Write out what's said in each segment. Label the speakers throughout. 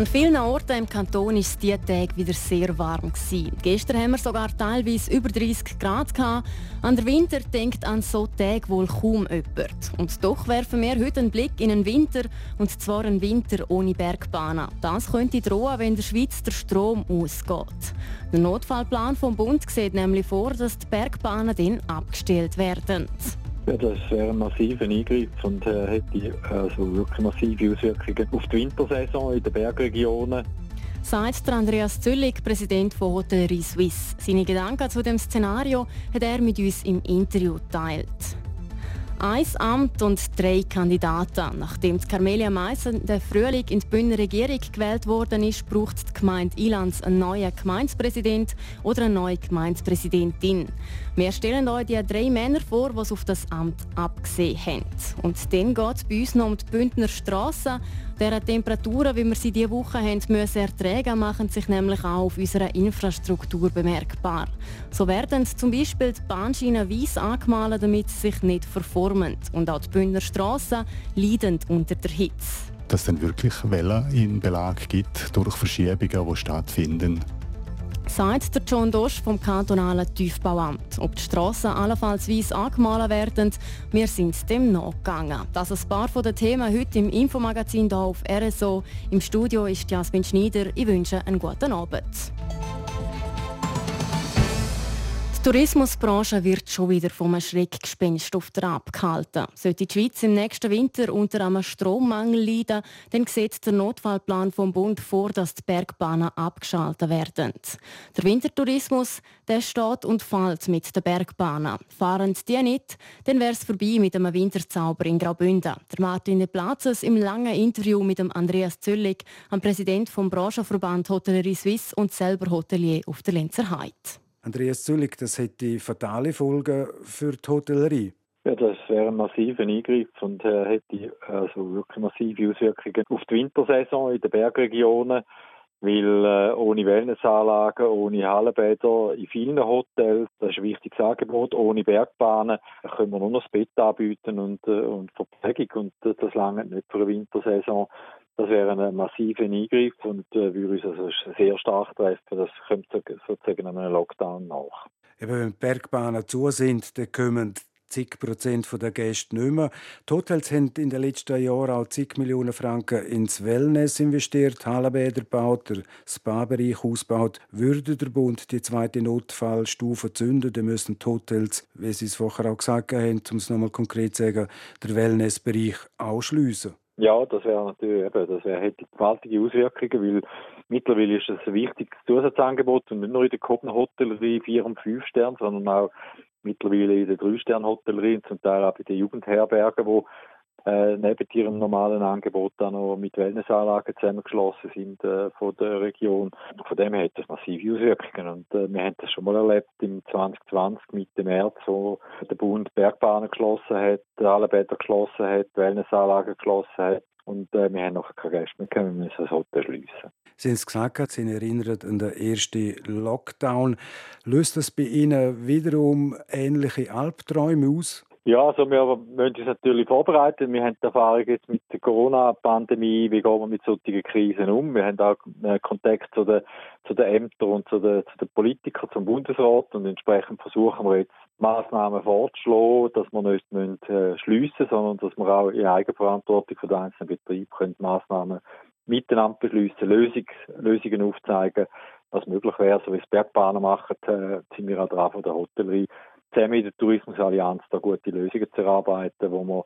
Speaker 1: An vielen Orten im Kanton war es diese wieder sehr warm. Gewesen. Gestern haben wir sogar teilweise über 30 Grad. Gehabt. An den Winter denkt an so Tage wohl kaum jemand. Und doch werfen wir heute einen Blick in einen Winter, und zwar einen Winter ohne Bergbahnen. Das könnte drohen, wenn der Schweiz der Strom ausgeht. Der Notfallplan vom Bund sieht nämlich vor, dass die Bergbahnen dann abgestellt werden.
Speaker 2: Ja, das wäre ein massiver Eingriff und äh, hätte also wirklich massive Auswirkungen auf die Wintersaison in den Bergregionen.
Speaker 1: Sagt Andreas Züllig, Präsident von Hotellerie Suisse. Seine Gedanken zu dem Szenario hat er mit uns im Interview geteilt. Ein Amt und drei Kandidaten. Nachdem Carmelia Meissen der Frühling in die Bündner Regierung gewählt worden ist, braucht die Gemeinde Ilanz einen neuen Gemeindepräsident oder eine neue Gemeindepräsidentin. Wir stellen euch die drei Männer vor, die auf das Amt abgesehen haben. Und dann geht es bei uns noch um die Bündner Strasse. Deren Temperaturen, wie wir sie diese Woche haben müssen ertragen, machen sich nämlich auch auf unserer Infrastruktur bemerkbar. So werden zum Beispiel die Bahnschienen weiss angemalt, damit sie sich nicht verformen. Und auch die Bündner Strassen leiden unter der Hitze.
Speaker 3: Dass es dann wirklich Wellen in Belag gibt durch Verschiebungen, die stattfinden
Speaker 1: sagt der John Dosch vom kantonalen Tiefbauamt. Ob die Strassen allenfalls weiss angemalt werden, wir sind dem nachgegangen. Das ist ein paar von den Themen heute im Infomagazin hier auf RSO. Im Studio ist Jasmin Schneider. Ich wünsche einen guten Abend. Die Tourismusbranche wird schon wieder vom Schreckgespenst auf der abgehalten. Sollte die Schweiz im nächsten Winter unter einem Strommangel leiden, dann sieht der Notfallplan vom Bund vor, dass die Bergbahnen abgeschaltet werden. Der Wintertourismus der steht und fällt mit den Bergbahnen. Fahren die nicht, dann wäre es vorbei mit einem Winterzauber in Graubünden. Der Martin Platzes im langen Interview mit dem Andreas Zöllig, am Präsident vom Branchenverband Hotellerie Suisse und selber Hotelier auf der Lenzer Heide.
Speaker 4: Andreas Züllig, das hätte fatale Folgen für die Hotellerie.
Speaker 2: Ja, das wäre ein massiver Eingriff und äh, hätte also wirklich massive Auswirkungen auf die Wintersaison in den Bergregionen, weil äh, ohne Wellnessanlagen, ohne Hallenbäder in vielen Hotels, das ist ein wichtiges Angebot, ohne Bergbahnen können wir nur noch das Bett anbieten und, äh, und Verpflegung und das lange nicht für eine Wintersaison. Das wäre ein massiver Eingriff und äh, würde uns also sehr stark treffen. Das kommt sozusagen einem Lockdown nach.
Speaker 4: Eben, wenn die Bergbahnen zu sind, dann kommen zig Prozent der Gäste nicht mehr. Die Hotels haben in den letzten Jahren auch zig Millionen Franken ins Wellness investiert, Hallenbäder gebaut, der Spa-Bereich ausgebaut. Würde der Bund die zweite Notfallstufe zünden, dann müssen die Hotels, wie Sie es vorher auch gesagt haben, um es nochmal konkret zu sagen, der Wellnessbereich ausschliessen.
Speaker 2: Ja, das wäre natürlich eben, das wäre, hätte gewaltige Auswirkungen, weil mittlerweile ist das ein wichtiges Zusatzangebot und nicht nur in der Kopenhotellerie 4 und 5 Sterne, sondern auch mittlerweile in der 3 Sterne Hotellerie und zum Teil auch bei den Jugendherbergen, wo äh, neben ihrem normalen Angebot dann noch mit Wellnessanlagen zusammengeschlossen sind äh, von der Region. Von dem her hat das massive Auswirkungen und äh, wir haben das schon mal erlebt im 2020 Mitte März, wo der Bund Bergbahnen geschlossen hat, alle Bäder geschlossen hat, Wellnessanlagen geschlossen hat und äh, wir haben noch keine Gäste mehr gehabt, wir müssen das Hotel schliessen.
Speaker 4: Sie haben es gesagt, Sie erinnern an den ersten Lockdown. Löst das bei Ihnen wiederum ähnliche Albträume aus?
Speaker 2: Ja, also wir müssen uns natürlich vorbereiten. Wir haben die Erfahrung jetzt mit der Corona-Pandemie, wie gehen wir mit solchen Krisen um. Wir haben auch Kontakt zu den, zu den Ämtern und zu den, zu den Politikern, zum Bundesrat und entsprechend versuchen wir jetzt Maßnahmen vorzuschlagen, dass wir nicht müssen, äh, schliessen sondern dass wir auch in Eigenverantwortung von den einzelnen Betrieben können Maßnahmen miteinander beschließen, Lösung, Lösungen aufzeigen, was möglich wäre, so wie es Bergbahnen machen, äh, sind wir auch dran von der Hotellerie zusammen mit der Tourismusallianz da gute Lösungen zu erarbeiten, wo wir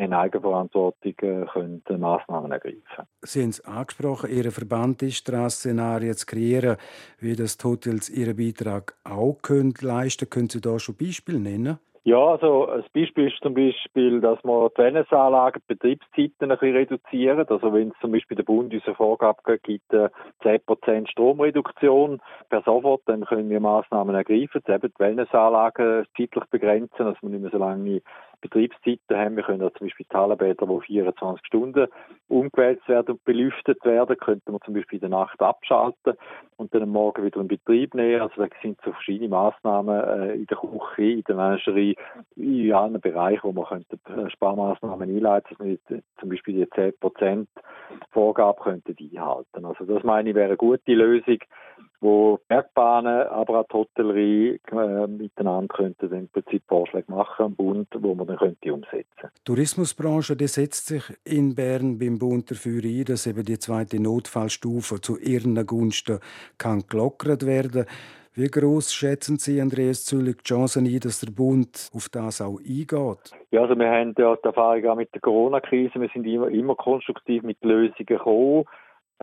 Speaker 2: in Eigenverantwortung äh, können Massnahmen ergreifen
Speaker 4: Sie haben es angesprochen, Ihr Verband ist Strasszenarien zu kreieren, wie das Hotels ihren Beitrag auch können leisten können. Können Sie da schon Beispiele nennen?
Speaker 2: Ja, also ein Beispiel ist zum Beispiel, dass wir die Wellnessanlagen, die Betriebszeiten ein bisschen reduzieren. Also wenn es zum Beispiel der Bund unsere Vorgabe gibt, 10% äh, Stromreduktion per sofort, dann können wir Maßnahmen ergreifen, eben die Wellnessanlagen zeitlich begrenzen, dass man nicht mehr so lange Betriebszeiten haben. Wir können ja zum Beispiel Talebäder, die 24 Stunden umgewälzt werden und belüftet werden, könnten wir zum Beispiel in der Nacht abschalten und dann am Morgen wieder in Betrieb nehmen. Also da sind so verschiedene Massnahmen äh, in der Küche, in der Menscherie, in allen Bereichen, wo man könnte äh, Sparmaßnahmen einleiten, dass wir zum Beispiel die 10% Vorgabe könnten einhalten. Also das meine ich wäre eine gute Lösung, wo Bergbahnen, aber auch die Hotellerie äh, miteinander könnten im Prinzip Vorschläge machen am Bund, wo man dann könnte umsetzen. Die
Speaker 4: Tourismusbranche die setzt sich in Bern beim Bund dafür ein, dass eben die zweite Notfallstufe zu ihren Gunsten kann gelockert werden. Wie groß schätzen Sie, Andreas Züllig, die Chancen ein, dass der Bund auf das auch eingeht?
Speaker 2: Ja, also wir haben ja die Erfahrung auch mit der Corona-Krise. Wir sind immer, immer konstruktiv mit Lösungen gekommen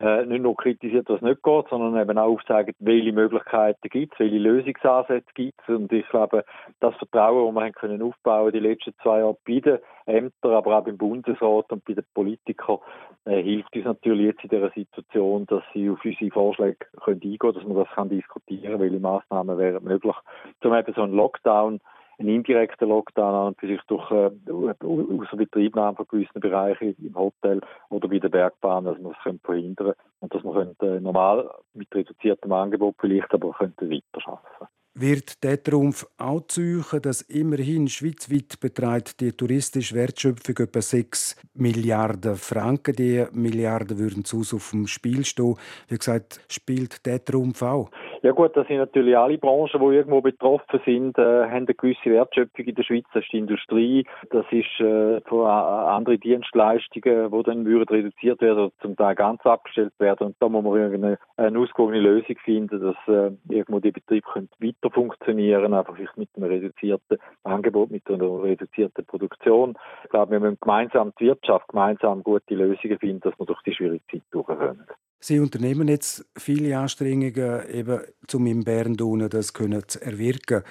Speaker 2: äh, nicht nur kritisiert, was nicht geht, sondern eben auch aufzeigen, welche Möglichkeiten gibt es, welche Lösungsansätze gibt es. Und ich glaube, das Vertrauen, das wir haben können aufbauen die letzten zwei Jahre bei den Ämtern, aber auch beim Bundesrat und bei den Politikern, äh, hilft uns natürlich jetzt in dieser Situation, dass sie auf unsere Vorschläge können eingehen können, dass man das kann diskutieren welche Massnahmen wären möglich, um eben so einen Lockdown ein indirekter Lockdown an und für sich durch äh, Außerbetriebnahme von gewissen Bereichen im Hotel oder bei der Bergbahn, dass man das verhindern können und dass man äh, normal mit reduziertem Angebot vielleicht aber könnte weiter arbeiten
Speaker 4: wird der Trumpf auch zeigen, dass immerhin schweizweit betreibt die touristische Wertschöpfung etwa 6 Milliarden Franken. Die Milliarden würden zu auf dem Spiel stehen. Wie gesagt, spielt der Trumpf auch?
Speaker 2: Ja gut, das sind natürlich alle Branchen, die irgendwo betroffen sind, äh, haben eine gewisse Wertschöpfung in der Schweiz. Das ist die Industrie, das ist äh, andere Dienstleistungen, die dann würden reduziert werden oder zum Teil ganz abgestellt werden. Und da muss man irgendeine eine ausgewogene Lösung finden, dass äh, irgendwo die Betriebe können weiter funktionieren, einfach mit einem reduzierten Angebot, mit einer reduzierten Produktion. Ich glaube, wir müssen gemeinsam die Wirtschaft, gemeinsam gute Lösungen finden, dass wir durch die schwierige Zeit durchkommen.
Speaker 4: Sie unternehmen jetzt viele Anstrengungen, eben, um in Bern das zu erwirken,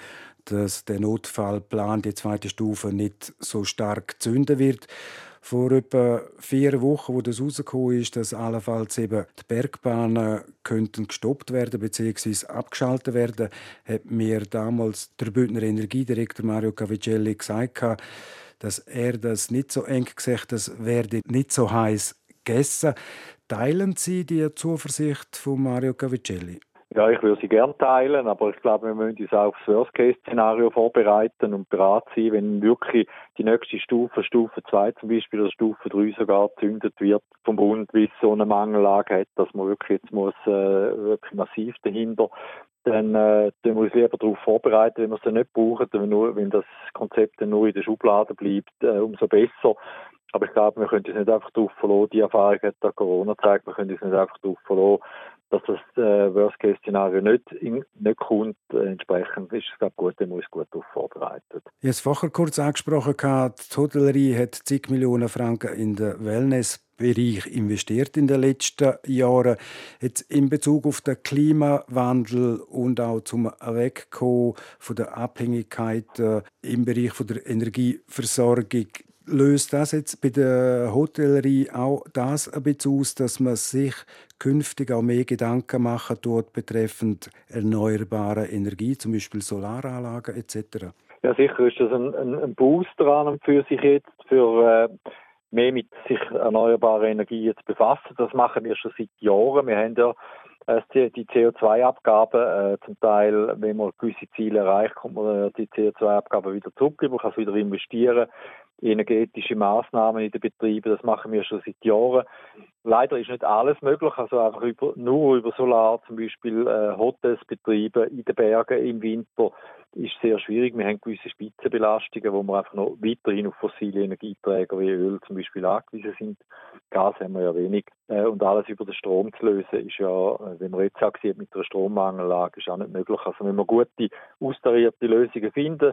Speaker 4: dass der Notfallplan, die zweite Stufe, nicht so stark zünden wird. Vor etwa vier Wochen, wo das rausgekommen ist, dass allenfalls eben die Bergbahnen könnten gestoppt werden bzw. abgeschaltet werden, hat mir damals der Bündner Energiedirektor Mario Cavicelli gesagt, dass er das nicht so eng gesagt, das werde nicht so heiß gegessen. Teilen Sie die Zuversicht von Mario Cavicelli?
Speaker 2: Ja, ich würde sie gerne teilen, aber ich glaube, wir müssen uns auch auf das Worst-Case-Szenario vorbereiten und bereit sein, wenn wirklich die nächste Stufe, Stufe 2 zum Beispiel oder Stufe 3 sogar gezündet wird vom Bund, wie es so eine Mangellage hat, dass man wirklich jetzt muss äh, wirklich massiv dahinter dann äh, tun wir uns lieber darauf vorbereiten, wenn wir es dann nicht brauchen, wenn, nur, wenn das Konzept dann nur in der Schublade bleibt, äh, umso besser. Aber ich glaube, wir können uns nicht einfach darauf verlassen, die Erfahrung hat da Corona gezeigt, wir können uns nicht einfach darauf verlassen, dass das äh, Worst-Case-Szenario nicht, nicht kommt. Äh, entsprechend ist es glaube gut, wir uns gut darauf vorbereitet.
Speaker 4: Ich habe es vorher kurz angesprochen, die Hotellerie hat zig Millionen Franken in den Wellnessbereich investiert in den letzten Jahren. Jetzt in Bezug auf den Klimawandel und auch zum Wegkommen von der Abhängigkeit im Bereich von der Energieversorgung löst das jetzt bei der Hotellerie auch das ein bisschen aus, dass man sich künftig auch mehr Gedanken machen tut betreffend erneuerbare Energie, zum Beispiel Solaranlagen etc.?
Speaker 2: Ja, sicher ist das ein, ein, ein Booster an und für sich jetzt, für äh, mehr mit sich erneuerbarer Energie zu befassen. Das machen wir schon seit Jahren. Wir haben ja äh, die CO2-Abgabe, äh, zum Teil, wenn man gewisse Ziele erreicht, kommt man äh, die CO2-Abgabe wieder zurück, man kann es wieder investieren energetische Maßnahmen in den Betrieben. Das machen wir schon seit Jahren. Leider ist nicht alles möglich. Also einfach über, nur über Solar, zum Beispiel äh, Hotels betreiben in den Bergen im Winter, ist sehr schwierig. Wir haben gewisse Spitzenbelastungen, wo wir einfach noch weiterhin auf fossile Energieträger wie Öl zum Beispiel angewiesen sind. Gas haben wir ja wenig. Äh, und alles über den Strom zu lösen, ist ja, äh, wenn man jetzt auch sieht, mit einer Strommangellage, ist auch nicht möglich. Also wenn wir gute, austarierte Lösungen finden,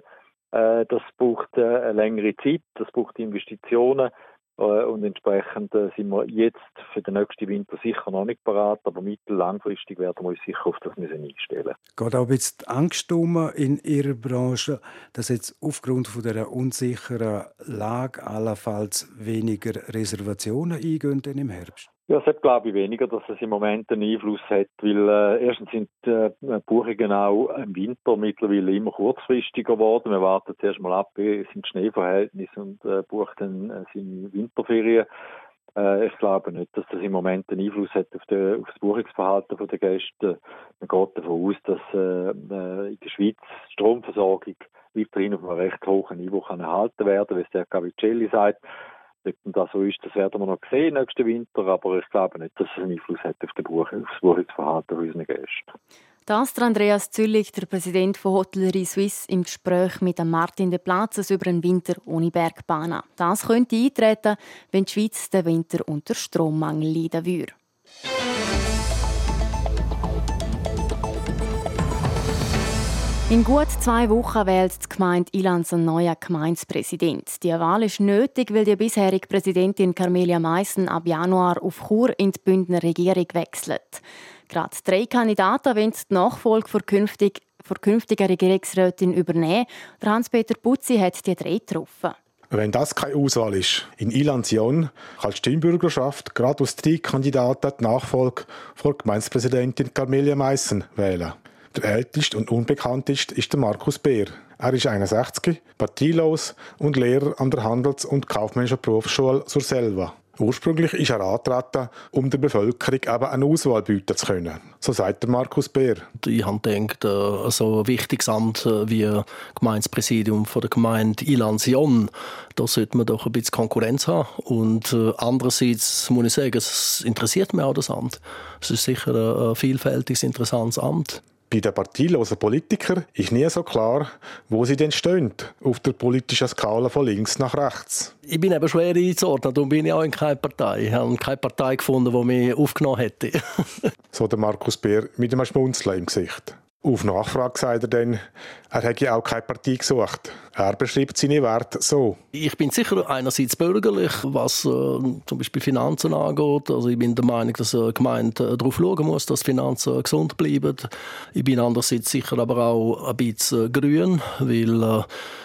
Speaker 2: das braucht äh, eine längere Zeit, das braucht Investitionen äh, und entsprechend sind wir jetzt für den nächsten Winter sicher noch nicht parat, aber mittel- langfristig werden wir uns sicher auf das müssen einstellen.
Speaker 4: Geht auch jetzt Angst um in Ihrer Branche, dass jetzt aufgrund von der unsicheren Lage allenfalls weniger Reservationen eingehen im Herbst?
Speaker 2: Ja, das glaube ich weniger, dass es im Moment einen Einfluss hat, weil äh, erstens sind äh, Buchungen auch im Winter mittlerweile immer kurzfristiger geworden. Wir warten zuerst mal ab, wie sind Schneeverhältnisse und äh, buchen dann äh, seine Winterferien. Äh, ich glaube nicht, dass das im Moment einen Einfluss hat auf, die, auf das Buchungsverhalten der Gäste. Man geht davon aus, dass äh, äh, in der Schweiz die Stromversorgung weiterhin auf einem recht hohen Niveau kann erhalten werden, wie es der Cavicelli sagt. Ob das so ist, das werden wir noch sehen nächsten Winter, aber ich glaube nicht, dass es einen Einfluss hat auf, den Buch, auf das Buchungsverhalten unserer Gäste.
Speaker 1: Das der Andreas Züllig, der Präsident von Hotellerie Suisse, im Gespräch mit Martin de Platzes über einen Winter ohne Bergbahn. Das könnte eintreten, wenn die Schweiz den Winter unter Strommangel leiden würde. In gut zwei Wochen wählt die Gemeinde Ilanz einen neuen Gemeindepräsident. Die Wahl ist nötig, weil die bisherige Präsidentin Carmelia Meissen ab Januar auf Chur in die Bündner Regierung wechselt. Gerade drei Kandidaten wollen die Nachfolge für künftig für künftige Regierungsrätin übernehmen. Hans-Peter Putzi hat die drei getroffen.
Speaker 5: Wenn das keine Auswahl ist, in Ilanzion kann die Stimmbürgerschaft gerade aus drei Kandidaten die Nachfolge von Gemeindepräsidentin Carmelia Meissen wählen. Der älteste und unbekannteste ist der Markus Beer. Er ist 61, parteilos und Lehrer an der Handels- und Kaufmännischen Berufsschule zur Selva. Ursprünglich ist er angetreten, um der Bevölkerung eben eine Auswahl bieten zu können. So sagt der Markus Beer.
Speaker 6: Ich habe gedacht, äh, so ein wichtiges Amt äh, wie Gemeindepräsidium von der Gemeinde Ilansion, da sollte man doch ein bisschen Konkurrenz haben. Und äh, andererseits muss ich sagen, es interessiert mich auch das Amt. Es ist sicher ein vielfältiges, interessantes Amt.
Speaker 5: Bei den parteilosen Politikern ist nie so klar, wo sie denn stehen, auf der politischen Skala von links nach rechts.
Speaker 6: Ich bin eben schwer einzuordnen, darum bin ich auch in keiner Partei. Ich habe keine Partei gefunden, die mich aufgenommen hätte.
Speaker 5: so der Markus Beer mit einem Schmunzeln im Gesicht. Auf Nachfrage sagt er dann, er hätte auch keine Partie gesucht. Er beschreibt seine Werte so.
Speaker 6: Ich bin sicher einerseits bürgerlich, was äh, zum Beispiel Finanzen angeht. Also ich bin der Meinung, dass eine Gemeinde äh, darauf schauen muss, dass Finanzen gesund bleiben. Ich bin andererseits sicher aber auch ein bisschen grün, weil äh,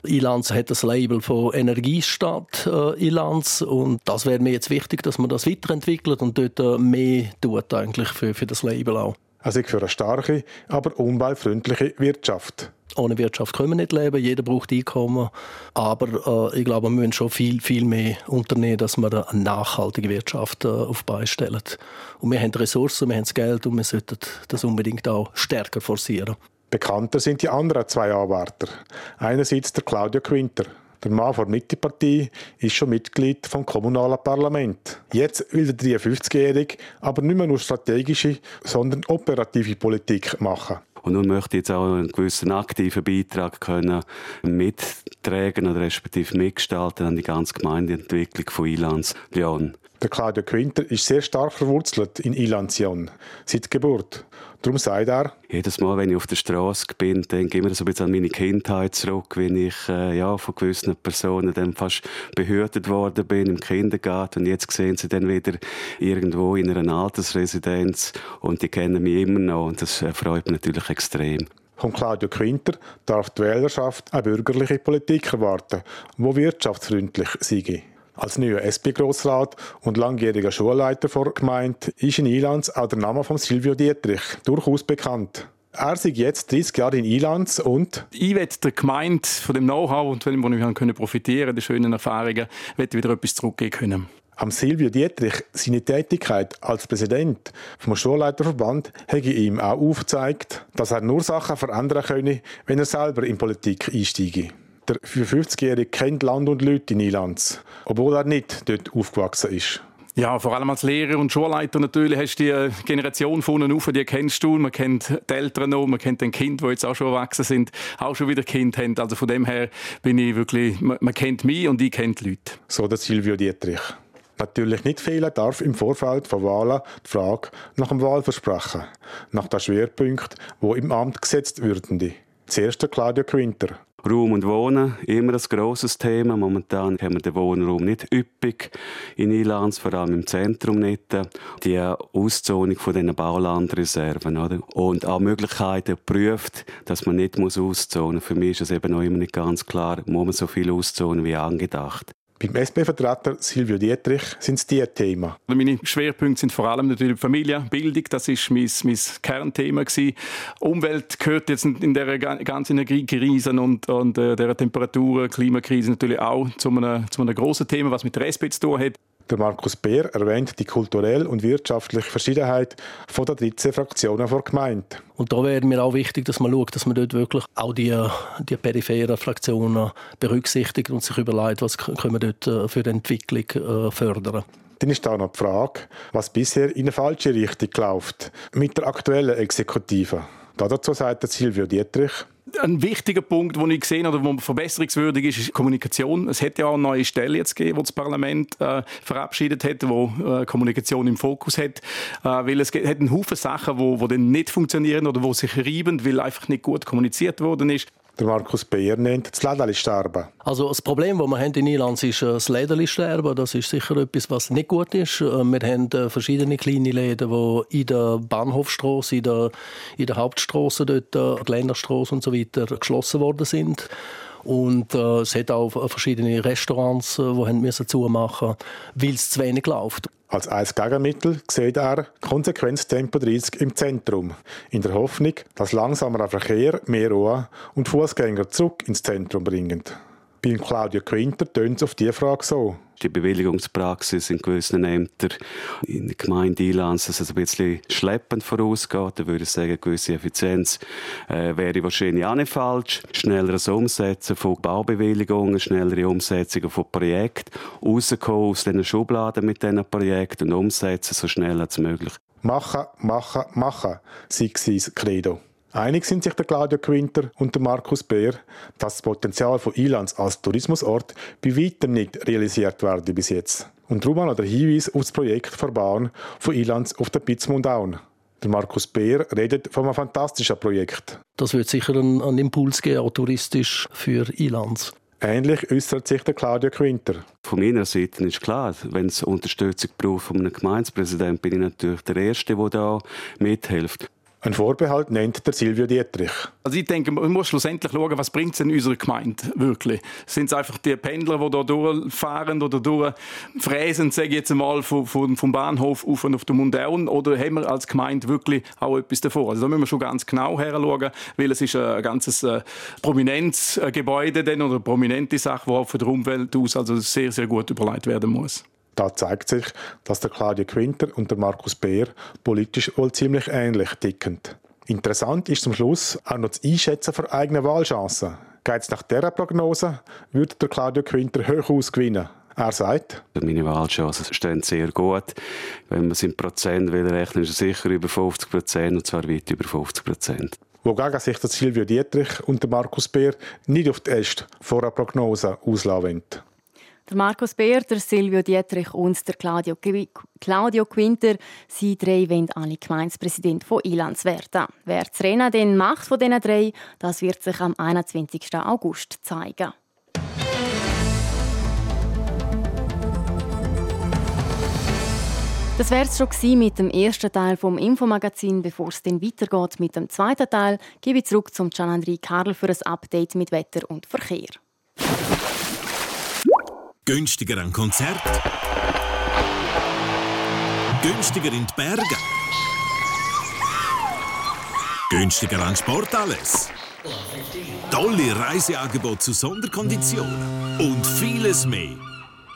Speaker 6: Ilanz hat das Label von Energiestadt äh, Ilanz und das wäre mir jetzt wichtig, dass man das weiterentwickelt und dort äh, mehr tut eigentlich für, für das Label auch.
Speaker 5: Also für eine starke, aber umweltfreundliche Wirtschaft.
Speaker 6: Ohne Wirtschaft können wir nicht leben, jeder braucht Einkommen. Aber äh, ich glaube, wir müssen schon viel, viel mehr unternehmen, dass wir eine nachhaltige Wirtschaft äh, auf stellen. Und wir haben Ressourcen, wir haben das Geld und wir sollten das unbedingt auch stärker forcieren.
Speaker 5: Bekannter sind die anderen zwei Anwärter. Einerseits der Claudio Quinter. Der Mann der Mittepartei ist schon Mitglied vom kommunalen Parlament. Jetzt will der 53-Jährige aber nicht mehr nur strategische, sondern operative Politik machen.
Speaker 7: Und nun möchte ich jetzt auch einen gewissen aktiven Beitrag können mittragen oder respektive mitgestalten an die ganze Gemeindeentwicklung von Ilans Lyon.
Speaker 5: Der Claudio Quinter ist sehr stark verwurzelt in Ilanzion, seit Geburt. Darum sagt er,
Speaker 7: jedes Mal, wenn ich auf der Straße bin, denke ich immer so ein bisschen an meine Kindheit zurück, wenn ich äh, ja, von gewissen Personen dann fast behütet worden bin im Kindergarten und jetzt sehen sie dann wieder irgendwo in einer Altersresidenz und die kennen mich immer noch und das freut mich natürlich extrem.
Speaker 5: Von Claudio Quinter darf die Wählerschaft eine bürgerliche Politik erwarten, die wirtschaftsfreundlich sei. Als neuer SP-Grossrat und langjähriger Schulleiter der Gemeinde ist in Ilanz auch der Name von Silvio Dietrich durchaus bekannt. Er ist jetzt 30 Jahre in Ilanz und...
Speaker 8: Ich will der Gemeinde von dem Know-how und von dem, was wir können profitieren den schönen Erfahrungen, wieder etwas zurückgeben können.
Speaker 5: Am Silvio Dietrich seine Tätigkeit als Präsident vom Schulleiterverband hätte ihm auch aufgezeigt, dass er nur Sachen verändern könne, wenn er selber in Politik einsteige. Der 55-Jährige kennt Land und Leute in Ilanz, obwohl er nicht dort aufgewachsen ist.
Speaker 8: Ja, vor allem als Lehrer und Schulleiter natürlich hast du die Generation von unten auf, die kennst du. Man kennt die Eltern noch, man kennt den Kind, die jetzt auch schon erwachsen sind, auch schon wieder Kind haben. Also von dem her bin ich wirklich, man, man kennt mich und ich kenne die Leute.
Speaker 5: So der Silvio Dietrich. Natürlich nicht fehlen darf im Vorfeld von Wahlen die Frage nach dem Wahlversprechen, nach den Schwerpunkten, wo im Amt gesetzt würden. Zuerst der Claudia Quinter.
Speaker 7: Raum und Wohnen, immer ein grosses Thema. Momentan haben wir den Wohnraum nicht üppig in Ilanz, vor allem im Zentrum nicht. Die Auszonung von diesen Baulandreserven, oder? Und auch Möglichkeiten prüft, dass man nicht auszonen muss. Für mich ist es eben noch immer nicht ganz klar, muss man so viel auszonen wie angedacht.
Speaker 5: Beim SP-Vertreter Silvio Dietrich sind es diese Themen.
Speaker 8: Meine Schwerpunkte sind vor allem natürlich Familie, Bildung, das ist mein, mein Kernthema gewesen. Umwelt gehört jetzt in der ganzen Energiekrise und, und äh, der Temperatur, Klimakrise natürlich auch zu einem, zu einem grossen Thema, was mit der SP zu tun hat.
Speaker 5: Der Markus Beer erwähnt die kulturelle und wirtschaftliche Verschiedenheit von der 13 Fraktionen der Gemeinde.
Speaker 6: Und da wäre mir auch wichtig, dass man schaut, dass man dort wirklich auch die, die peripheren Fraktionen berücksichtigt und sich überlegt, was können wir dort äh, für die Entwicklung äh, fördern.
Speaker 5: Dann ist da noch die Frage, was bisher in eine falsche Richtung läuft mit der aktuellen Exekutive. Dazu sagt Silvio Dietrich,
Speaker 8: ein wichtiger Punkt, den ich gesehen habe, wo verbesserungswürdig ist, ist Kommunikation. Es hätte ja auch eine neue Stelle jetzt gegeben, die das Parlament äh, verabschiedet hat, wo äh, Kommunikation im Fokus hat, äh, weil es hat einen Haufen Sachen, wo, wo dann nicht funktionieren oder wo sich reiben, weil einfach nicht gut kommuniziert worden ist.
Speaker 5: Der Markus Beer nennt das Lederli-Sterben.
Speaker 6: Also das Problem, das wir haben in Irland, ist äh, das Lederli-Sterben. Das ist sicher etwas, was nicht gut ist. Äh, wir haben äh, verschiedene kleine Läden, die in der Bahnhofstraße, in der, in der Hauptstraße, dort, die Länderstraße und so weiter, geschlossen worden sind. Und äh, es hat auch verschiedene Restaurants, die haben müssen zumachen weil es zu wenig läuft.
Speaker 5: Als ein Gegenmittel sieht er Konsequenz Tempo 30 im Zentrum, in der Hoffnung, dass langsamerer Verkehr mehr Ruhe und Fußgänger zurück ins Zentrum bringen. Bei Claudio Quinter tönt es auf diese Frage so.
Speaker 7: Die Bewilligungspraxis in gewissen Ämtern in der Gemeinde Ilanz, dass es ein bisschen schleppend vorausgeht, da würde ich sagen, eine gewisse Effizienz äh, wäre wahrscheinlich auch nicht falsch. Schnelleres Umsetzen von Baubewilligungen, schnellere Umsetzung von Projekten, rauskommen aus diesen Schubladen mit diesen Projekten und umsetzen so schnell als möglich.
Speaker 5: Machen, machen, machen, sei sein Credo. Einig sind sich der Claudio Quinter und der Markus Beer, dass das Potenzial von Ilanz als Tourismusort bei weitem nicht realisiert werde bis jetzt. Und darum noch der Hinweis auf das Projekt Verbahn von Ilanz auf der Pitzmundaun. Der Markus Beer redet von einem fantastischen Projekt.
Speaker 6: Das wird sicher einen, einen Impuls geben, auch touristisch für Ilanz.
Speaker 5: Ähnlich äußert sich der Claudio Quinter.
Speaker 7: Von meiner Seite ist klar, wenn es Unterstützung braucht von einem Gemeinspräsidenten, bin ich natürlich der Erste, der da mithilft.
Speaker 5: Ein Vorbehalt nennt der Silvio Dietrich.
Speaker 8: Also ich denke, man muss schlussendlich schauen, was bringt es in unserer Gemeinde wirklich. Sind es einfach die Pendler, die da durchfahren oder durchfräsen, sage ich jetzt einmal, vom, vom Bahnhof auf und auf den Mundaun, oder haben wir als Gemeinde wirklich auch etwas davor? Also da müssen wir schon ganz genau heranschauen, weil es ist ein ganzes äh, prominentes Gebäude denn, oder eine prominente Sache, die auch von der Umwelt aus also sehr, sehr gut überlegt werden muss.
Speaker 5: Da zeigt sich, dass der Claudio Quinter und der Markus Beer politisch wohl ziemlich ähnlich ticken. Interessant ist zum Schluss auch noch das Einschätzen für eigene Wahlchancen. Geht es nach dieser Prognose, würde der Claudio Quinter hoch ausgewinnen. Er sagt,
Speaker 7: meine Wahlchancen stehen sehr gut. Wenn man es in Prozent will rechnen, ist es sicher über 50 Prozent, und zwar weit über 50 Prozent.
Speaker 5: Wogegen sich der Silvio Dietrich und der Markus Beer nicht auf die Est vor einer Prognose auslassen
Speaker 1: der Markus Beer, der Silvio Dietrich und der Claudio, Claudio Quinter, sie drei wollen alle Gemeinspräsident von Ilanz werden. Wer das Rennen denn macht von diesen drei, das wird sich am 21. August zeigen. Das wäre es schon mit dem ersten Teil vom Infomagazin. Bevor es dann weitergeht mit dem zweiten Teil, gebe ich zurück zum Gian-André Karl für ein Update mit Wetter und Verkehr.
Speaker 9: Günstiger an Konzert. Günstiger in die Berge. Günstiger an Sport alles. Tolle Reiseangebote zu Sonderkonditionen. Und vieles mehr.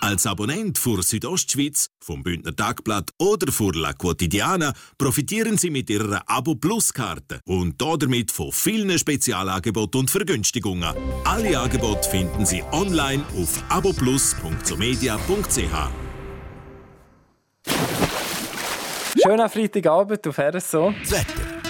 Speaker 9: Als Abonnent für Südostschweiz, vom Bündner Tagblatt oder für La Quotidiana profitieren Sie mit Ihrer Abo Plus Karte und damit von vielen Spezialangeboten und Vergünstigungen. Alle Angebote finden Sie online auf aboplus.somedia.ch.
Speaker 10: Schönen Freitagabend auf RSO.
Speaker 11: Das Wetter.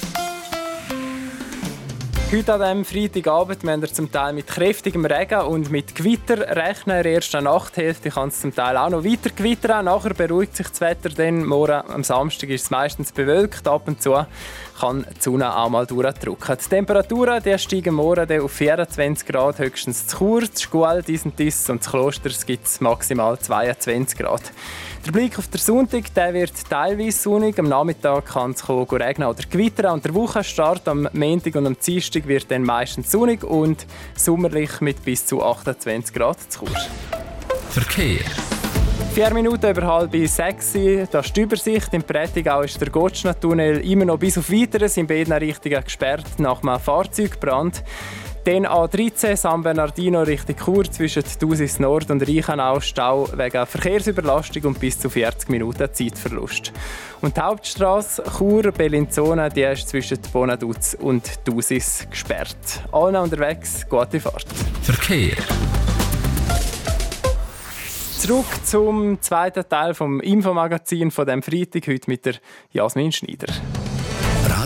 Speaker 10: Heute an diesem Freitagabend müssen wir zum Teil mit kräftigem Regen und mit Gewitter rechnen. In der ersten Nachthälfte kann es zum Teil auch noch weiter gewittern. Nachher beruhigt sich das Wetter dann. Morgen am Samstag ist es meistens bewölkt. Ab und zu kann die Sonne auch mal durchdrücken. Die Temperaturen die steigen morgen auf 24 Grad, höchstens zu Chur, zu Schuhl, diesen Tiss und zu Klosters gibt es maximal 22 Grad. Der Blick auf den Sonntag der wird teilweise sonnig. Am Nachmittag kann es regnen oder gewittern. Und der Wochenstart am Montag und am Dienstag wird dann meistens sonnig und sommerlich mit bis zu 28 Grad zu Kurs.
Speaker 11: Verkehr.
Speaker 10: Vier Minuten über halb sechs. Das ist die Übersicht. Im Prätigau ist der Gotschner-Tunnel immer noch bis auf Weiteres in beiden Richtungen gesperrt nach einem Fahrzeugbrand. Dann A13 San Bernardino Richtung Chur zwischen Dusis Nord und Reichenau Stau wegen Verkehrsüberlastung und bis zu 40 Minuten Zeitverlust. Und die Hauptstraße Chur-Bellinzona die ist zwischen Bonaduz und Dusis gesperrt. Allen unterwegs, gute Fahrt.
Speaker 11: Verkehr.
Speaker 10: Zurück zum zweiten Teil vom Infomagazin von dem Freitag heute mit der Jasmin Schneider.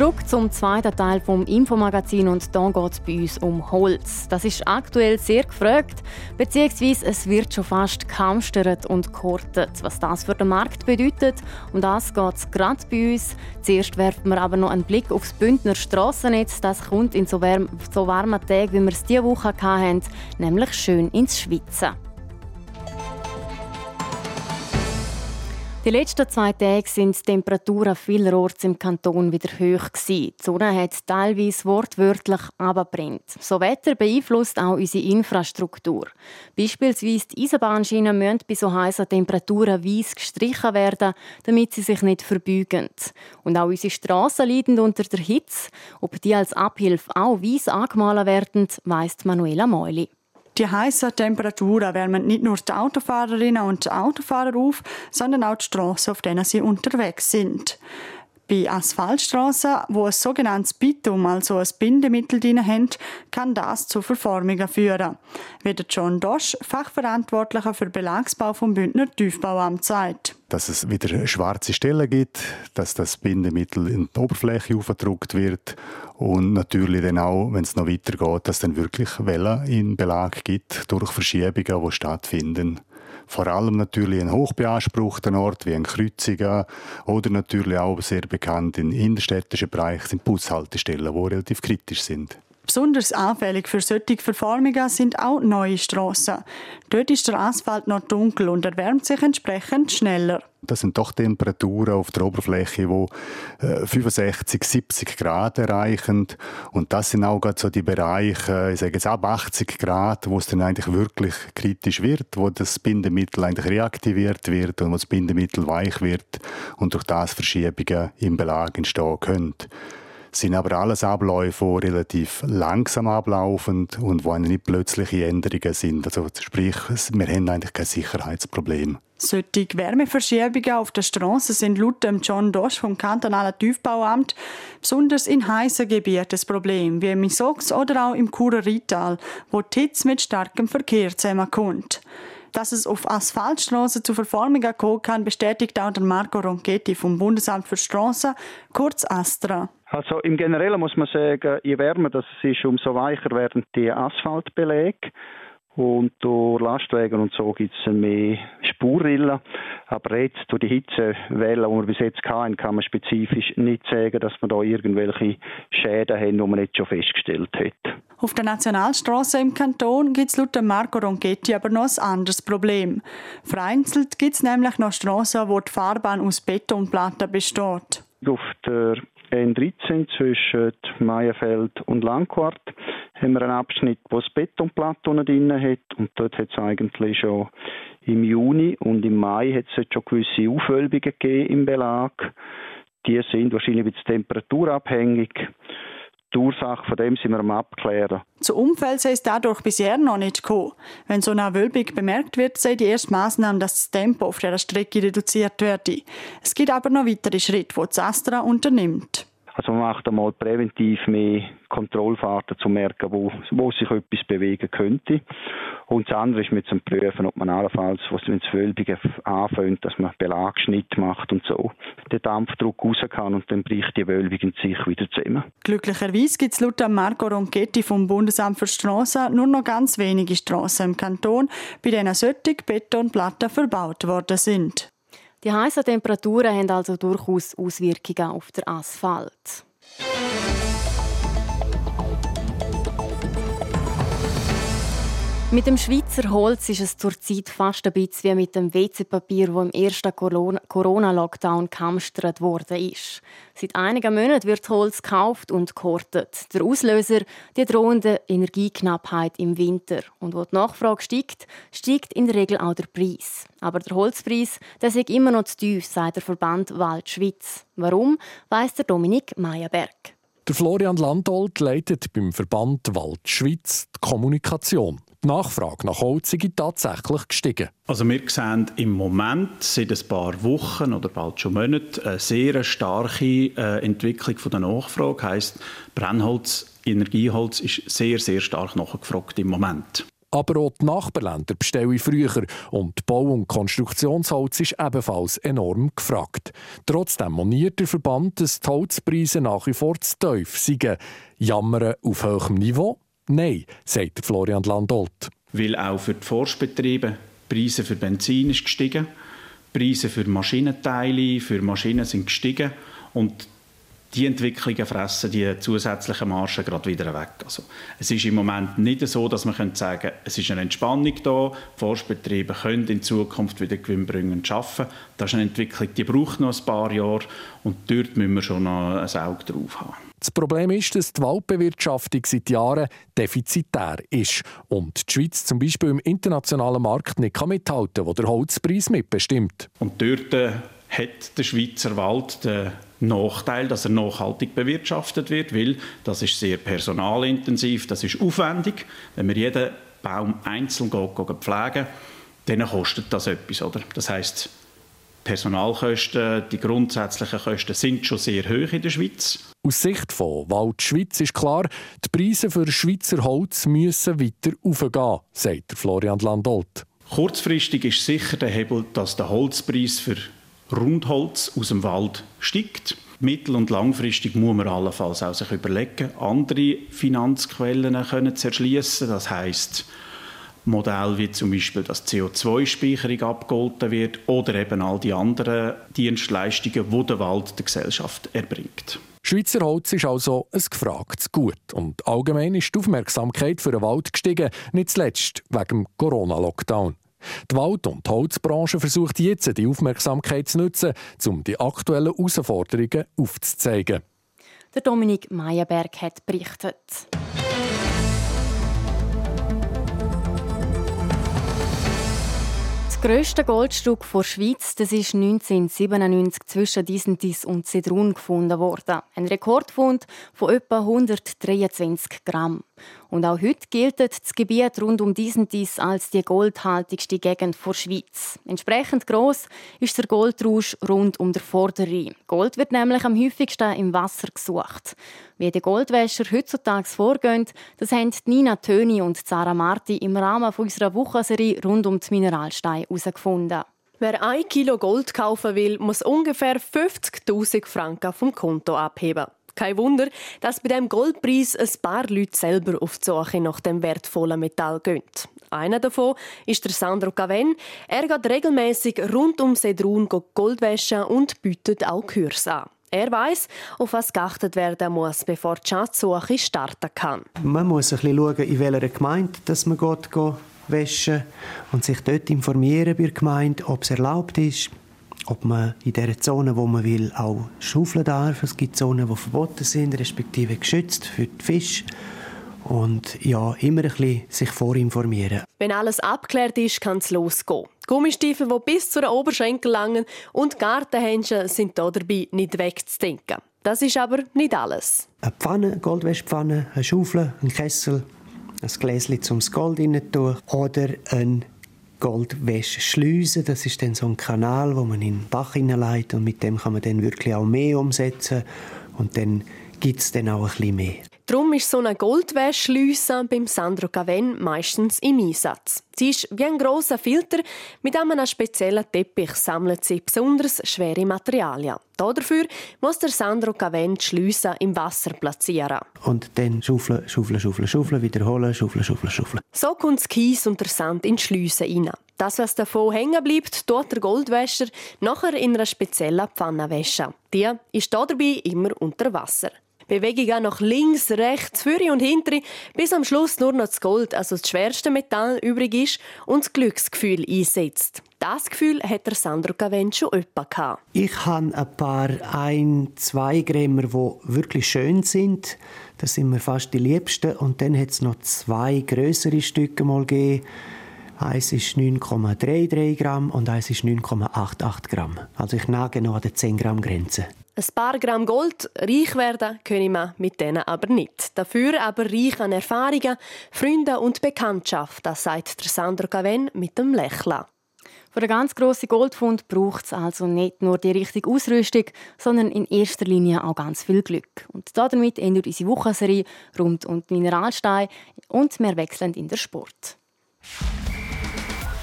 Speaker 1: Zurück zum zweiten Teil vom Infomagazin und da geht es bei uns um Holz. Das ist aktuell sehr gefragt, beziehungsweise es wird schon fast gehamstert und gehortet. Was das für den Markt bedeutet, um das geht es gerade bei uns. Zuerst werfen wir aber noch einen Blick aufs Bündner Strassennetz. Das kommt in so, wärm so warmen Tagen, wie wir es diese Woche hatten, nämlich schön ins Schwitzen. Die letzten zwei Tage sind die Temperaturen vielerorts im Kanton wieder hoch. Die Sonne hat teilweise wortwörtlich abgebrannt. So Wetter beeinflusst auch unsere Infrastruktur. Beispielsweise die Eisenbahnschienen müssen bei so heißen Temperaturen weiss gestrichen werden, damit sie sich nicht verbeugen. Und auch unsere Strassen leiden unter der Hitze. Ob die als Abhilfe auch weiss angemalt werden, weiss Manuela Meuli.
Speaker 12: Die heißen Temperaturen wärmen nicht nur die Autofahrerinnen und Autofahrer auf, sondern auch die Straßen, auf denen sie unterwegs sind. Bei Asphaltstraßen, wo ein sogenanntes Bitum, also ein Bindemittel drin haben, kann das zu Verformungen führen. Wie der John Dosch, Fachverantwortlicher für Belagsbau vom Bündner Tiefbauamt, sagt.
Speaker 3: Dass es wieder schwarze Stellen gibt, dass das Bindemittel in die Oberfläche aufgedruckt wird und natürlich dann auch, wenn es noch weitergeht, dass es dann wirklich Wellen in Belag gibt durch Verschiebungen, die stattfinden vor allem natürlich ein hochbeanspruchter Ort wie ein Kreuziger oder natürlich auch sehr bekannt in innerstädtischen Bereichen sind Bushaltestellen, die relativ kritisch sind.
Speaker 12: Besonders anfällig für solche Verformungen sind auch neue Strassen. Dort ist der Asphalt noch dunkel und erwärmt sich entsprechend schneller.
Speaker 3: Das sind doch Temperaturen auf der Oberfläche, die 65, 70 Grad erreichen. Und das sind auch so die Bereiche, ich sage jetzt ab 80 Grad, wo es dann eigentlich wirklich kritisch wird, wo das Bindemittel eigentlich reaktiviert wird und wo das Bindemittel weich wird und durch das Verschiebungen im Belag entstehen können sind aber alles Abläufe, die relativ langsam ablaufen und wo nicht plötzliche Änderungen sind. Also sprich, wir haben eigentlich kein Sicherheitsproblem.
Speaker 12: Solche Wärmeverschiebungen auf der Straße sind laut John Dosch vom kantonalen Tiefbauamt besonders in heißen Gebieten das Problem, wie im Isox oder auch im Churer Rital, wo die Hitze mit starkem Verkehr zusammenkommt. Dass es auf Asphaltstraßen zu Verformungen kommen kann, bestätigt auch der Marco Ronchetti vom Bundesamt für Straßen, kurz Astra.
Speaker 13: Also im Generellen muss man sagen, je wärmer das ist, umso weicher werden die Asphaltbeläge. Und durch Lastwagen und so gibt es mehr Spurrillen. Aber jetzt durch die Hitzewelle, die wir bis jetzt hatten, kann man spezifisch nicht sagen, dass man da irgendwelche Schäden haben, die man nicht schon festgestellt hat.
Speaker 12: Auf der Nationalstraße im Kanton gibt es laut Marco Ronchetti aber noch ein anderes Problem. Vereinzelt gibt es nämlich noch Straßen, wo die Fahrbahn aus Betonplatten besteht.
Speaker 13: Auf der N13 zwischen Meierfeld und Langquart haben wir einen Abschnitt, wo das Betonplatte drin hat und dort hat es eigentlich schon im Juni und im Mai hat es schon gewisse Aufwölbungen gegeben im Belag. Die sind wahrscheinlich ein bisschen temperaturabhängig. Die Ursache von dem sind wir am Abklären.
Speaker 12: Zu Umfeld sei es dadurch bisher noch nicht gekommen. Wenn so eine Wölbung bemerkt wird, sei die erste Maßnahme, dass das Tempo auf der Strecke reduziert werde. Es gibt aber noch weitere Schritte, die das Astra unternimmt.
Speaker 13: Also man macht einmal präventiv mehr Kontrollfahrten, zu merken, wo, wo sich etwas bewegen könnte. Und das andere ist mit zum Prüfen, ob man allenfalls, wenn es Wölbungen anfängt, dass man Belagschnitt macht und so, den Dampfdruck raus kann und dann bricht die Wölbung sich wieder zusammen.
Speaker 12: Glücklicherweise gibt es laut Marco Ronchetti vom Bundesamt für Straßen nur noch ganz wenige Straßen im Kanton, bei denen solche Betonplatten verbaut worden sind.
Speaker 1: Die heißen Temperaturen haben also durchaus Auswirkungen auf den Asphalt. Mit dem Schweizer Holz ist es zurzeit fast ein bisschen wie mit dem WC-Papier, das im ersten Corona-Lockdown gehamstert worden ist. Seit einigen Monaten wird Holz gekauft und gehortet. Der Auslöser die drohende Energieknappheit im Winter. Und wo die Nachfrage steigt, steigt in der Regel auch der Preis. Aber der Holzpreis der ist immer noch zu tief, sagt der Verband Wald Schweiz. Warum, weiss der Dominik Meyerberg.
Speaker 14: Der Florian Landolt leitet beim Verband Wald Schweiz die Kommunikation. Die Nachfrage nach Holz ist tatsächlich gestiegen.
Speaker 15: Also wir sehen im Moment seit ein paar Wochen oder bald schon Monaten eine sehr starke äh, Entwicklung von der Nachfrage. Heißt Brennholz, Energieholz ist sehr sehr stark nachgefragt im Moment.
Speaker 14: Aber auch die Nachbarländer bestellen früher und Bau- und Konstruktionsholz ist ebenfalls enorm gefragt. Trotzdem moniert der Verband, dass die Holzpreise nach wie vor zu tief seien. Jammern auf hohem Niveau? Nein, sagt Florian Landolt.
Speaker 15: Weil auch für die Forstbetriebe Preise für Benzin ist gestiegen, Preise für Maschinenteile, für Maschinen sind gestiegen und die Entwicklungen fressen die zusätzlichen Margen gerade wieder weg. Also, es ist im Moment nicht so, dass man sagen könnte, es ist eine Entspannung da, die Forstbetriebe können in Zukunft wieder gewinnbringend arbeiten. Das ist eine Entwicklung, die braucht noch ein paar Jahre und dort müssen wir schon noch ein Auge drauf haben.
Speaker 14: Das Problem ist, dass die Waldbewirtschaftung seit Jahren defizitär ist und die Schweiz zum Beispiel im internationalen Markt nicht mithalten kann, wo der Holzpreis mitbestimmt.
Speaker 15: Und dort äh, hat der Schweizer Wald den Nachteil, dass er nachhaltig bewirtschaftet wird, weil das ist sehr personalintensiv, das ist aufwendig. Wenn wir jeden Baum einzeln pflegen, dann kostet das etwas. Oder? Das heißt, Personalkosten, die grundsätzlichen Kosten sind schon sehr hoch in der Schweiz.
Speaker 14: Aus Sicht von Wald Schweiz ist klar, die Preise für Schweizer Holz müssen weiter aufgehen, sagt Florian Landolt.
Speaker 15: Kurzfristig ist sicher der Hebel, dass der Holzpreis für Rundholz aus dem Wald steigt. Mittel- und langfristig muss man allenfalls auch sich überlegen, andere Finanzquellen können zu erschließen. Das heißt Modell wie zum Beispiel, dass CO2-Speicherung abgeholten wird oder eben all die anderen Dienstleistungen, die der Wald der Gesellschaft erbringt.
Speaker 14: Schweizer Holz ist also ein gefragtes Gut. Und allgemein ist die Aufmerksamkeit für den Wald gestiegen, nicht zuletzt wegen dem Corona-Lockdown. Die Wald- und Holzbranche versucht jetzt, die Aufmerksamkeit zu nutzen, um die aktuellen Herausforderungen aufzuzeigen.
Speaker 1: Der Dominik Meyerberg hat berichtet. Grösste Goldstück der Schweiz das ist 1997 zwischen Disentis und Zedrun gefunden worden. Ein Rekordfund von etwa 123 Gramm. Und auch heute gilt das Gebiet rund um Disentis als die goldhaltigste Gegend der Schweiz. Entsprechend gross ist der Goldrausch rund um der Vorderrhein. Gold wird nämlich am häufigsten im Wasser gesucht. Wie die Goldwäscher heutzutage vorgehen, das haben Nina Töni und Zara Marti im Rahmen unserer Wochenserie rund um die Mineralsteine herausgefunden.
Speaker 16: Wer ein Kilo Gold kaufen will, muss ungefähr 50.000 Franken vom Konto abheben. Kein Wunder, dass bei dem Goldpreis ein paar Leute selber auf die Suche nach dem wertvollen Metall gehen. Einer davon ist der Sandro Caven. Er geht regelmäßig rund um Sedrun Gold waschen und bietet auch Kurs an. Er weiß, auf was geachtet werden muss, bevor die Schatzsuche starten kann.
Speaker 17: Man muss ein bisschen schauen, in welcher Gemeinde dass man geht waschen und sich dort informieren bei der Gemeinde, ob es erlaubt ist, ob man in der Zone, wo man will, auch schaufeln darf. Es gibt Zonen, die verboten sind, respektive geschützt für die Fische. Und ja, immer ein bisschen sich vorinformieren.
Speaker 16: Wenn alles abgeklärt ist, kann es losgehen. Gummistiefel, die bis zu den Oberschenkel langen und Gartenhändchen sind hier dabei nicht wegzudenken. Das ist aber nicht alles.
Speaker 17: Eine Pfanne, eine Goldwäschpfanne, eine Schaufel, ein Kessel, ein Gläschen zum Gold rein tun oder ein Goldwäschschleusen. Das ist dann so ein Kanal, wo man in den Bach hineinleitet und mit dem kann man dann wirklich auch mehr umsetzen und dann gibt es dann auch ein bisschen mehr.
Speaker 16: Darum ist so eine Goldwäschschliesse beim Sandro Caven meistens im Einsatz. Sie ist wie ein großer Filter, mit einem speziellen Teppich sammelt sie besonders schwere Materialien. Dafür muss der Sandro Caven die Schliesse im Wasser platzieren.
Speaker 17: Und dann schaufeln, schaufeln, schaufeln, schaufeln, wiederholen, schaufeln, schaufeln, schaufeln.
Speaker 16: So kommt das Kies und der Sand in die Schliesse rein. Das, was davon hängen bleibt, tut der Goldwäscher nachher in einer speziellen Pfanne waschen. Die ist dabei immer unter Wasser. Bewegungen nach links, rechts, vorne und hinten, bis am Schluss nur noch das Gold, also das schwerste Metall, übrig ist und das Glücksgefühl einsetzt. Das Gefühl hat der Sandro Cavent schon öppe gehabt.
Speaker 17: Ich habe ein paar ein, zwei Grämer, die wirklich schön sind. Das sind mir fast die liebsten. Und dann hat es noch zwei größere Stücke mal gegeben. Eins ist 9,33 Gramm und eins ist 9,88 Gramm. Also ich nage noch an der 10 Gramm Grenze.
Speaker 16: Ein paar Gramm Gold, reich werden können wir mit denen aber nicht. Dafür aber reich an Erfahrungen, Freunden und Bekanntschaft, das sagt der Sandro Caven mit dem Lächeln.
Speaker 1: Für einen ganz grossen Goldfund braucht es also nicht nur die richtige Ausrüstung, sondern in erster Linie auch ganz viel Glück. Und damit endet unsere Wochenserie rund um die Mineralsteine und wir wechseln in den Sport.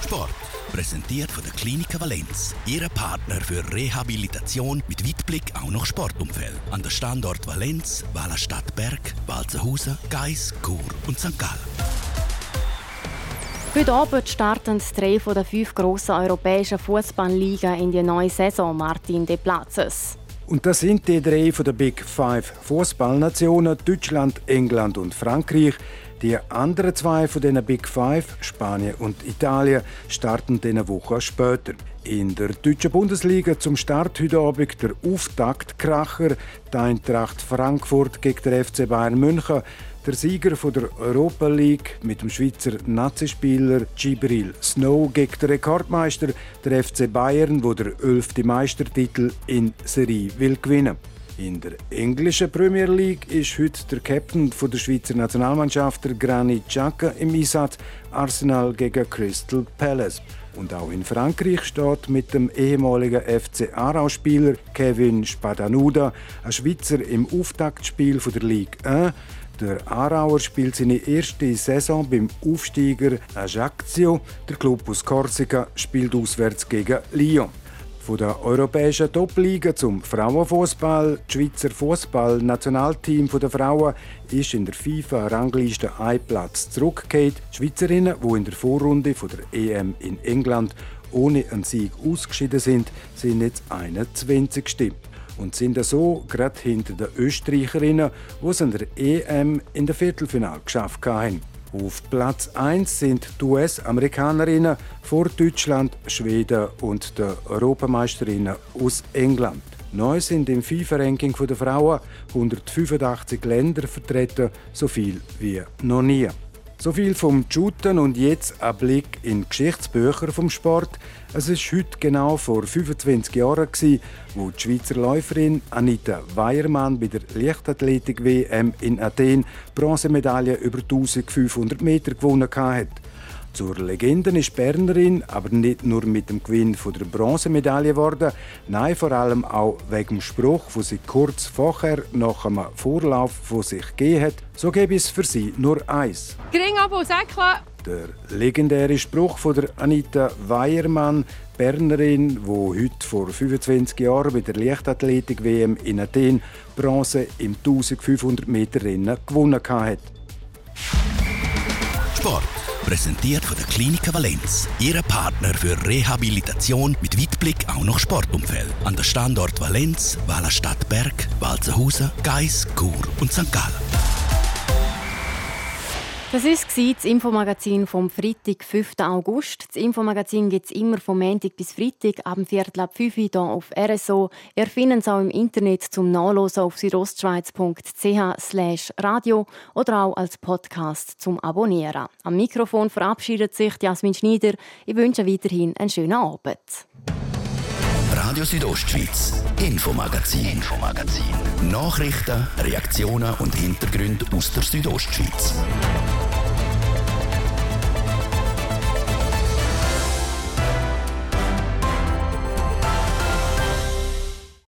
Speaker 11: Sport. Präsentiert von der Klinik Valenz. Ihre Partner für Rehabilitation mit Weitblick auch noch Sportumfeld. An der Standort Valenz, Wallerstadt Berg, Walzenhausen, Geis, Chur und St. Gallen.
Speaker 1: Heute Abend starten drei von den fünf grossen europäischen Fußballligen in die neue Saison, Martin de Platzes.
Speaker 4: Und das sind die drei von der Big Five Fußballnationen Deutschland, England und Frankreich. Die anderen zwei von den Big Five, Spanien und Italien, starten diese Woche später. In der deutschen Bundesliga zum Start heute Abend der Auftaktkracher, die Eintracht Frankfurt gegen den FC Bayern München. Der Sieger der Europa League mit dem Schweizer Nazispieler Gibril Snow gegen den Rekordmeister, der FC Bayern, wo der 11. Meistertitel in Serie will gewinnen. In der englischen Premier League ist heute der Captain der Schweizer Nationalmannschaft, der Granit Xhaka, im Einsatz Arsenal gegen Crystal Palace. Und auch in Frankreich steht mit dem ehemaligen FC Aarau-Spieler Kevin Spadanuda ein Schweizer im Auftaktspiel der Ligue 1. Der Aarauer spielt seine erste Saison beim Aufsteiger Ajaccio. Der Club aus Korsika spielt auswärts gegen Lyon. Von der europäischen Top-Liga zum Frauenfußball. Das Schweizer Fußball-Nationalteam der Frauen ist in der FIFA-Rangliste ein Platz zurückgekehrt. Die Schweizerinnen, die in der Vorrunde der EM in England ohne einen Sieg ausgeschieden sind, sind jetzt 21. Und sind so gerade hinter den Österreicherinnen, die es an der EM in der Viertelfinale geschafft haben. Auf Platz 1 sind die US-Amerikanerinnen vor Deutschland, Schweden und den Europameisterinnen aus England. Neu sind im FIFA-Ranking der Frauen 185 Länder vertreten, so viel wie noch nie. So viel vom Shooten und jetzt ein Blick in die Geschichtsbücher vom Sport. Es ist heute genau vor 25 Jahren, wo die Schweizer Läuferin Anita Weiermann bei der Leichtathletik-WM in Athen Bronzemedaille über 1500 Meter gewonnen hat. Zur Legende ist Bernerin aber nicht nur mit dem Gewinn der Bronzemedaille geworden, nein, vor allem auch wegen dem Spruch, wo sie kurz vorher nach einem Vorlauf von sich gegeben hat. So gäbe es für sie nur eins.
Speaker 18: Gering Abo Säckle.
Speaker 4: Der legendäre Spruch von der Anita Weiermann, Bernerin, wo heute vor 25 Jahren bei der Leichtathletik-WM in Athen Bronze im 1500 Meter Rennen gewonnen hat.
Speaker 11: Sport. Präsentiert von der Klinik Valenz. Ihre Partner für Rehabilitation mit Weitblick auch noch Sportumfeld. An der Standort Valenz, Wallerstadt Berg, Walzenhausen, Geis, Chur und St. Gallen.
Speaker 1: Das war das Infomagazin vom Freitag, 5. August. Das Infomagazin gibt es immer vom Montag bis Freitag ab dem Viertel ab 5 Uhr hier auf RSO. Ihr findet es auch im Internet zum Nachlesen auf südostschweiz.ch radio oder auch als Podcast zum Abonnieren. Am Mikrofon verabschiedet sich Jasmin Schneider. Ich wünsche weiterhin einen schönen Abend.
Speaker 11: Radio Südostschweiz, Infomagazin, Infomagazin. Nachrichten, Reaktionen und Hintergründe aus der Südostschweiz.